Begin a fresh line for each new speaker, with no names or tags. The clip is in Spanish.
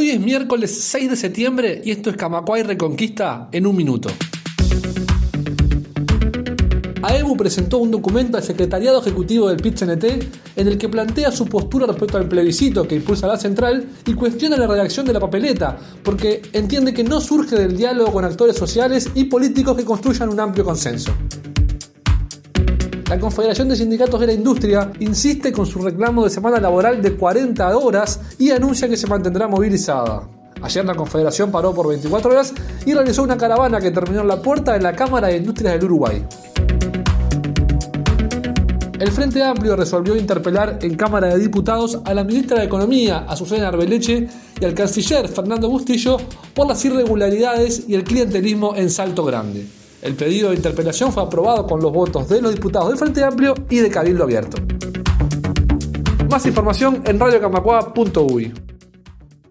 Hoy es miércoles 6 de septiembre y esto es Camacuay Reconquista en un minuto. AEBU presentó un documento al Secretariado Ejecutivo del PIT-CNT en el que plantea su postura respecto al plebiscito que impulsa la central y cuestiona la redacción de la papeleta, porque entiende que no surge del diálogo con actores sociales y políticos que construyan un amplio consenso. La Confederación de Sindicatos de la Industria insiste con su reclamo de semana laboral de 40 horas y anuncia que se mantendrá movilizada. Ayer la Confederación paró por 24 horas y realizó una caravana que terminó en la puerta de la Cámara de Industrias del Uruguay. El Frente Amplio resolvió interpelar en Cámara de Diputados a la ministra de Economía, Azucena Arbeleche, y al canciller Fernando Bustillo por las irregularidades y el clientelismo en Salto Grande. El pedido de interpelación fue aprobado con los votos de los diputados del Frente Amplio y de Cabildo Abierto. Más información en.